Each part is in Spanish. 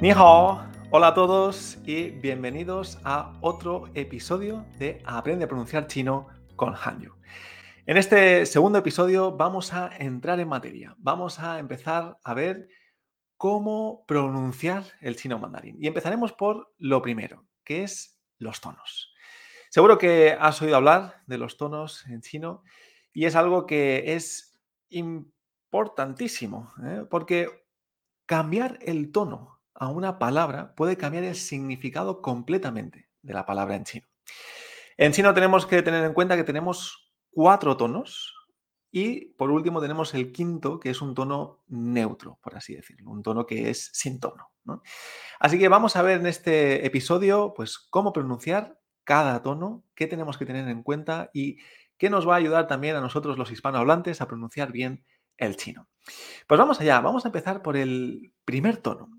Ni hola a todos y bienvenidos a otro episodio de Aprende a pronunciar chino con Hanyu. En este segundo episodio vamos a entrar en materia. Vamos a empezar a ver cómo pronunciar el chino mandarín. Y empezaremos por lo primero, que es los tonos. Seguro que has oído hablar de los tonos en chino y es algo que es importantísimo, ¿eh? porque cambiar el tono a una palabra puede cambiar el significado completamente de la palabra en chino. En chino tenemos que tener en cuenta que tenemos cuatro tonos y por último tenemos el quinto, que es un tono neutro, por así decirlo, un tono que es sin tono. Así que vamos a ver en este episodio pues, cómo pronunciar cada tono, qué tenemos que tener en cuenta y qué nos va a ayudar también a nosotros los hispanohablantes a pronunciar bien el chino. Pues vamos allá, vamos a empezar por el primer tono.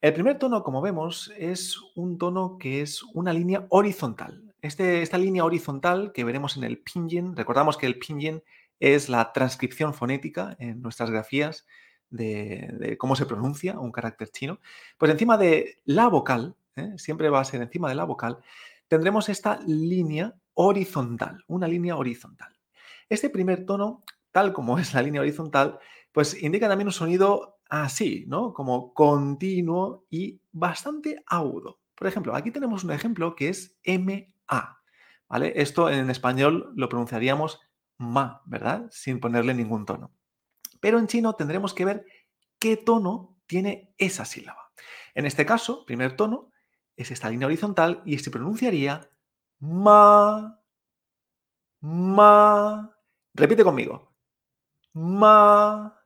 El primer tono, como vemos, es un tono que es una línea horizontal. Este, esta línea horizontal que veremos en el pinyin, recordamos que el pinyin es la transcripción fonética en nuestras grafías de, cómo se pronuncia un carácter chino. Pues encima de la vocal, ¿eh? siempre va a ser encima de la vocal, tendremos esta línea horizontal, una línea horizontal. Este primer tono, tal como es la línea horizontal, pues indica también un sonido así, ¿no? Como continuo y bastante agudo. Por ejemplo, aquí tenemos un ejemplo que es MA, ¿vale? Esto en español lo pronunciaríamos ma, ¿verdad? Sin ponerle ningún tono. Pero en chino tendremos que ver qué tono tiene esa sílaba. En este caso, primer tono es esta línea horizontal y se pronunciaría ma, ma. Repite conmigo. Ma.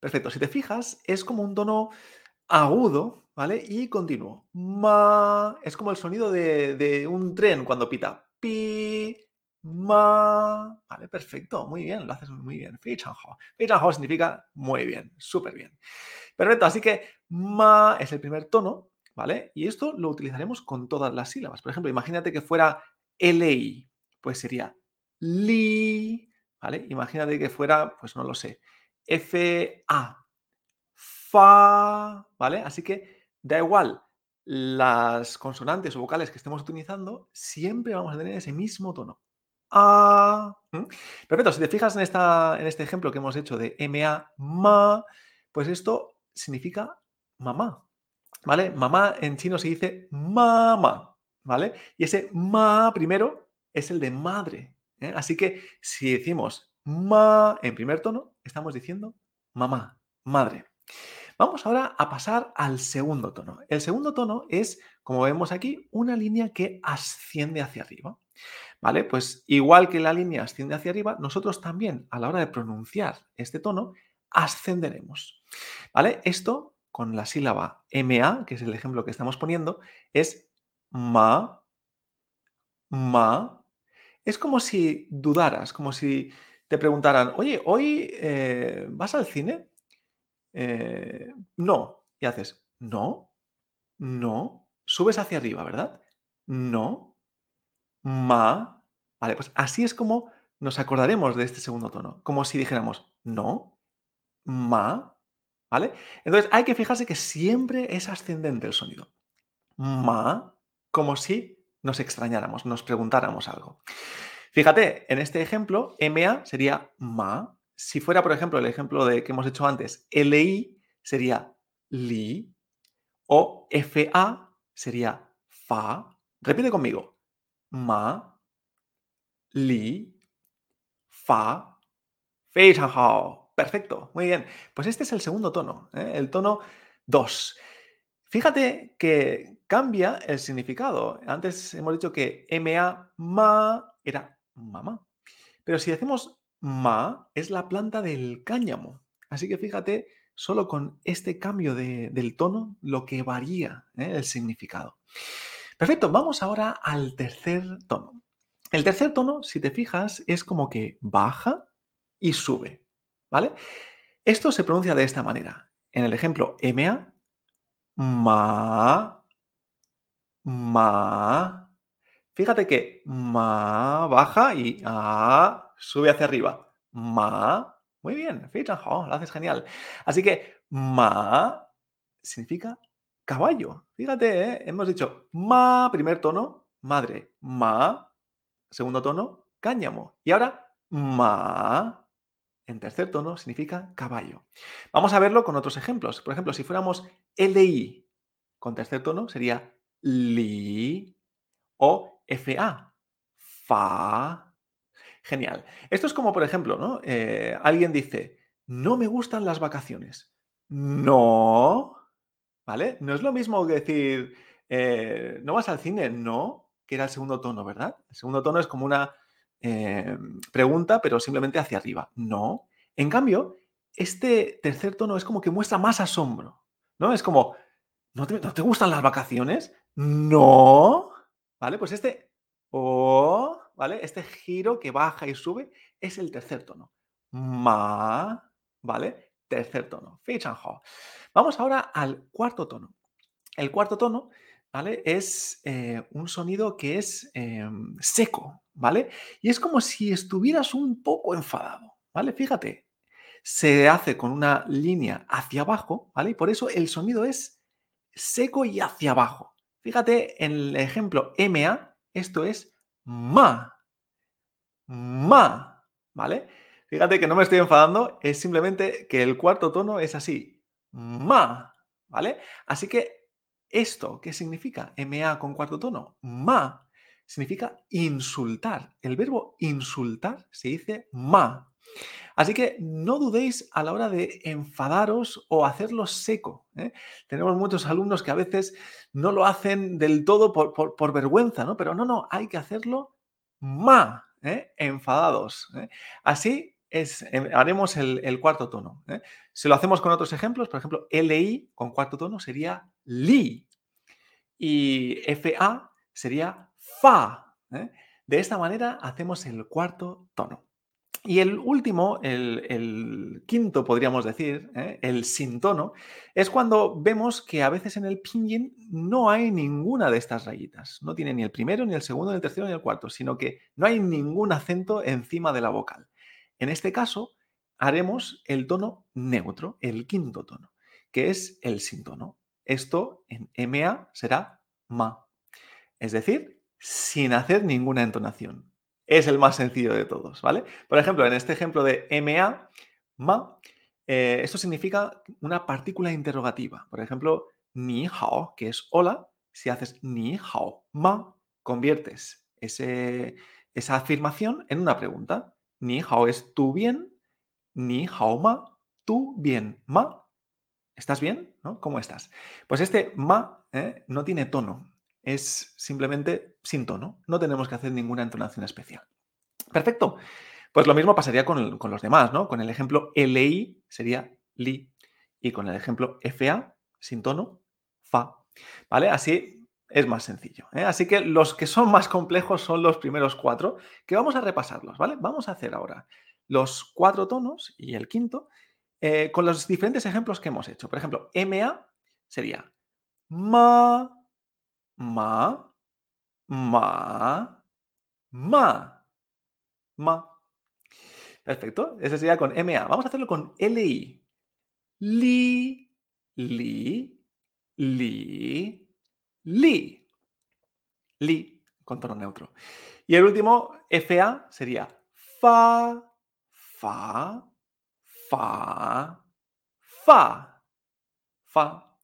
Perfecto. Si te fijas, es como un tono agudo, ¿vale? Y continuo. Ma. Es como el sonido de, un tren cuando pita. Pi. Ma. Vale, perfecto. Muy bien, lo haces muy bien. Fei Hao. significa muy bien, súper bien. Perfecto, así que ma es el primer tono, ¿vale? Y esto lo utilizaremos con todas las sílabas. Por ejemplo, imagínate que fuera LI, pues sería li, ¿vale? Imagínate que fuera, pues no lo sé, FA, fa, ¿vale? Así que da igual las consonantes o vocales que estemos utilizando, siempre vamos a tener ese mismo tono. A. Perfecto, si te fijas en, esta, en este ejemplo que hemos hecho de MA, ma, pues esto significa mamá, ¿vale? Mamá en chino se dice mamá, ¿vale? Y ese ma primero es el de madre. ¿eh? Así que si decimos ma en primer tono, estamos diciendo mamá, madre. Vamos ahora a pasar al segundo tono. El segundo tono es, como vemos aquí, una línea que asciende hacia arriba. ¿Vale? Pues igual que la línea asciende hacia arriba, nosotros también a la hora de pronunciar este tono ascenderemos. ¿Vale? Esto con la sílaba MA, que es el ejemplo que estamos poniendo, es ma, ma. Es como si dudaras, como si te preguntaran, oye, ¿hoy eh, vas al cine? Eh, no. Y haces, no, no. Subes hacia arriba, ¿verdad? No. Ma. Vale, pues así es como nos acordaremos de este segundo tono. Como si dijéramos, no, ma. ¿Vale? Entonces hay que fijarse que siempre es ascendente el sonido. Ma, como si nos extrañáramos, nos preguntáramos algo. Fíjate, en este ejemplo, MA sería ma. Si fuera, por ejemplo, el ejemplo de, que hemos hecho antes, LI sería li. O FA sería fa. Repite conmigo. Ma, li, fa, hao. Perfecto, muy bien. Pues este es el segundo tono, ¿eh? el tono 2. Fíjate que cambia el significado. Antes hemos dicho que MA, ma, era mamá. Pero si decimos ma, es la planta del cáñamo. Así que fíjate, solo con este cambio del tono, lo que varía ¿eh? el significado. Perfecto, vamos ahora al tercer tono. El tercer tono, si te fijas, es como que baja y sube. ¿Vale? Esto se pronuncia de esta manera. En el ejemplo MA, ma, ma, Fíjate que ma baja y a sube hacia arriba. Ma, muy bien, lo haces genial. Así que ma significa caballo. Fíjate, ¿eh? hemos dicho ma, primer tono, madre, ma, segundo tono, cáñamo. Y ahora ma, en tercer tono, significa caballo. Vamos a verlo con otros ejemplos. Por ejemplo, si fuéramos LI con tercer tono, sería li o FA, fa. Genial. Esto es como, por ejemplo, ¿no? Eh, alguien dice, no me gustan las vacaciones. No. ¿Vale? No es lo mismo que decir, eh, ¿no vas al cine? No, que era el segundo tono, ¿verdad? El segundo tono es como una eh, pregunta, pero simplemente hacia arriba. No. En cambio, este tercer tono es como que muestra más asombro, ¿no? Es como, ¿no te, gustan las vacaciones? No. ¿Vale? Pues este o, ¿vale? Este giro que baja y sube es el tercer tono. Ma, ¿vale? Tercer tono. Vamos ahora al cuarto tono. El cuarto tono, ¿vale? Es eh, un sonido que es em, seco, ¿vale? Y es como si estuvieras un poco enfadado, ¿vale? Fíjate, se hace con una línea hacia abajo, ¿vale? Y por eso el sonido es seco y hacia abajo. Fíjate en el ejemplo MA, esto es ma. Ma, ¿vale? Fíjate que no me estoy enfadando, es simplemente que el cuarto tono es así. Ma, ¿vale? Así que esto, ¿qué significa? MA con cuarto tono. Ma significa insultar. El verbo insultar se dice ma. Así que no dudéis a la hora de enfadaros o hacerlo seco. ¿eh? Tenemos muchos alumnos que a veces no lo hacen del todo por, vergüenza, ¿no? Pero no, no, hay que hacerlo ma, ¿eh? enfadados. ¿eh? Así es, haremos el, cuarto tono. Si lo hacemos con otros ejemplos, por ejemplo, LI con cuarto tono sería li y FA sería fa. De esta manera hacemos el cuarto tono. Y el último, el, quinto podríamos decir, ¿eh? el sin tono, es cuando vemos que a veces en el pinyin no hay ninguna de estas rayitas. No tiene ni el primero, ni el segundo, ni el tercero, ni el cuarto, sino que no hay ningún acento encima de la vocal. En este caso, haremos el tono neutro, el quinto tono, que es el sin tono. Esto en MA será ma. Es decir, sin hacer ninguna entonación es el más sencillo de todos, ¿vale? Por ejemplo, en este ejemplo de MA, ma, eh, esto significa una partícula interrogativa. Por ejemplo, ni hao, que es hola, si haces ni hao ma, conviertes esa afirmación en una pregunta. Ni hao es tu bien, ni hao ma, tu bien, ma. ¿Estás bien? ¿No? ¿Cómo estás? Pues este ma ¿eh? no tiene tono es simplemente sin tono. No tenemos que hacer ninguna entonación especial. Perfecto. Pues lo mismo pasaría con, los demás, ¿no? Con el ejemplo LI sería li y con el ejemplo FA sin tono, fa. ¿Vale? Así es más sencillo. ¿eh? Así que los que son más complejos son los primeros cuatro, que vamos a repasarlos, ¿vale? Vamos a hacer ahora los cuatro tonos y el quinto eh, con los diferentes ejemplos que hemos hecho. Por ejemplo, MA sería ma, ma, ma, ma, ma. Perfecto. Ese sería con MA. Vamos a hacerlo con LI. Li, li, li, li. Li, con tono neutro. Y el último, FA, sería fa, fa, fa, fa, fa.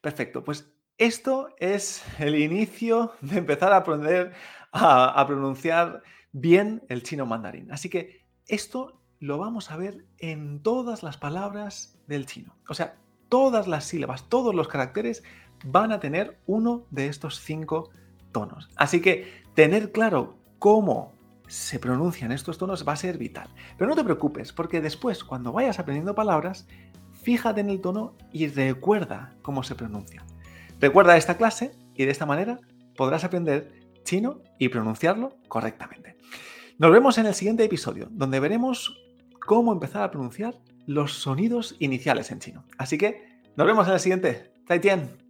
Perfecto. Pues esto es el inicio de empezar a aprender a, pronunciar bien el chino mandarín. Así que esto lo vamos a ver en todas las palabras del chino. O sea, todas las sílabas, todos los caracteres van a tener uno de estos cinco tonos. Así que tener claro cómo se pronuncian estos tonos va a ser vital. Pero no te preocupes, porque después, cuando vayas aprendiendo palabras, fíjate en el tono y recuerda cómo se pronuncia. Recuerda esta clase y de esta manera podrás aprender chino y pronunciarlo correctamente. Nos vemos en el siguiente episodio, donde veremos cómo empezar a pronunciar los sonidos iniciales en chino. Así que nos vemos en el siguiente. ¡Zaijian!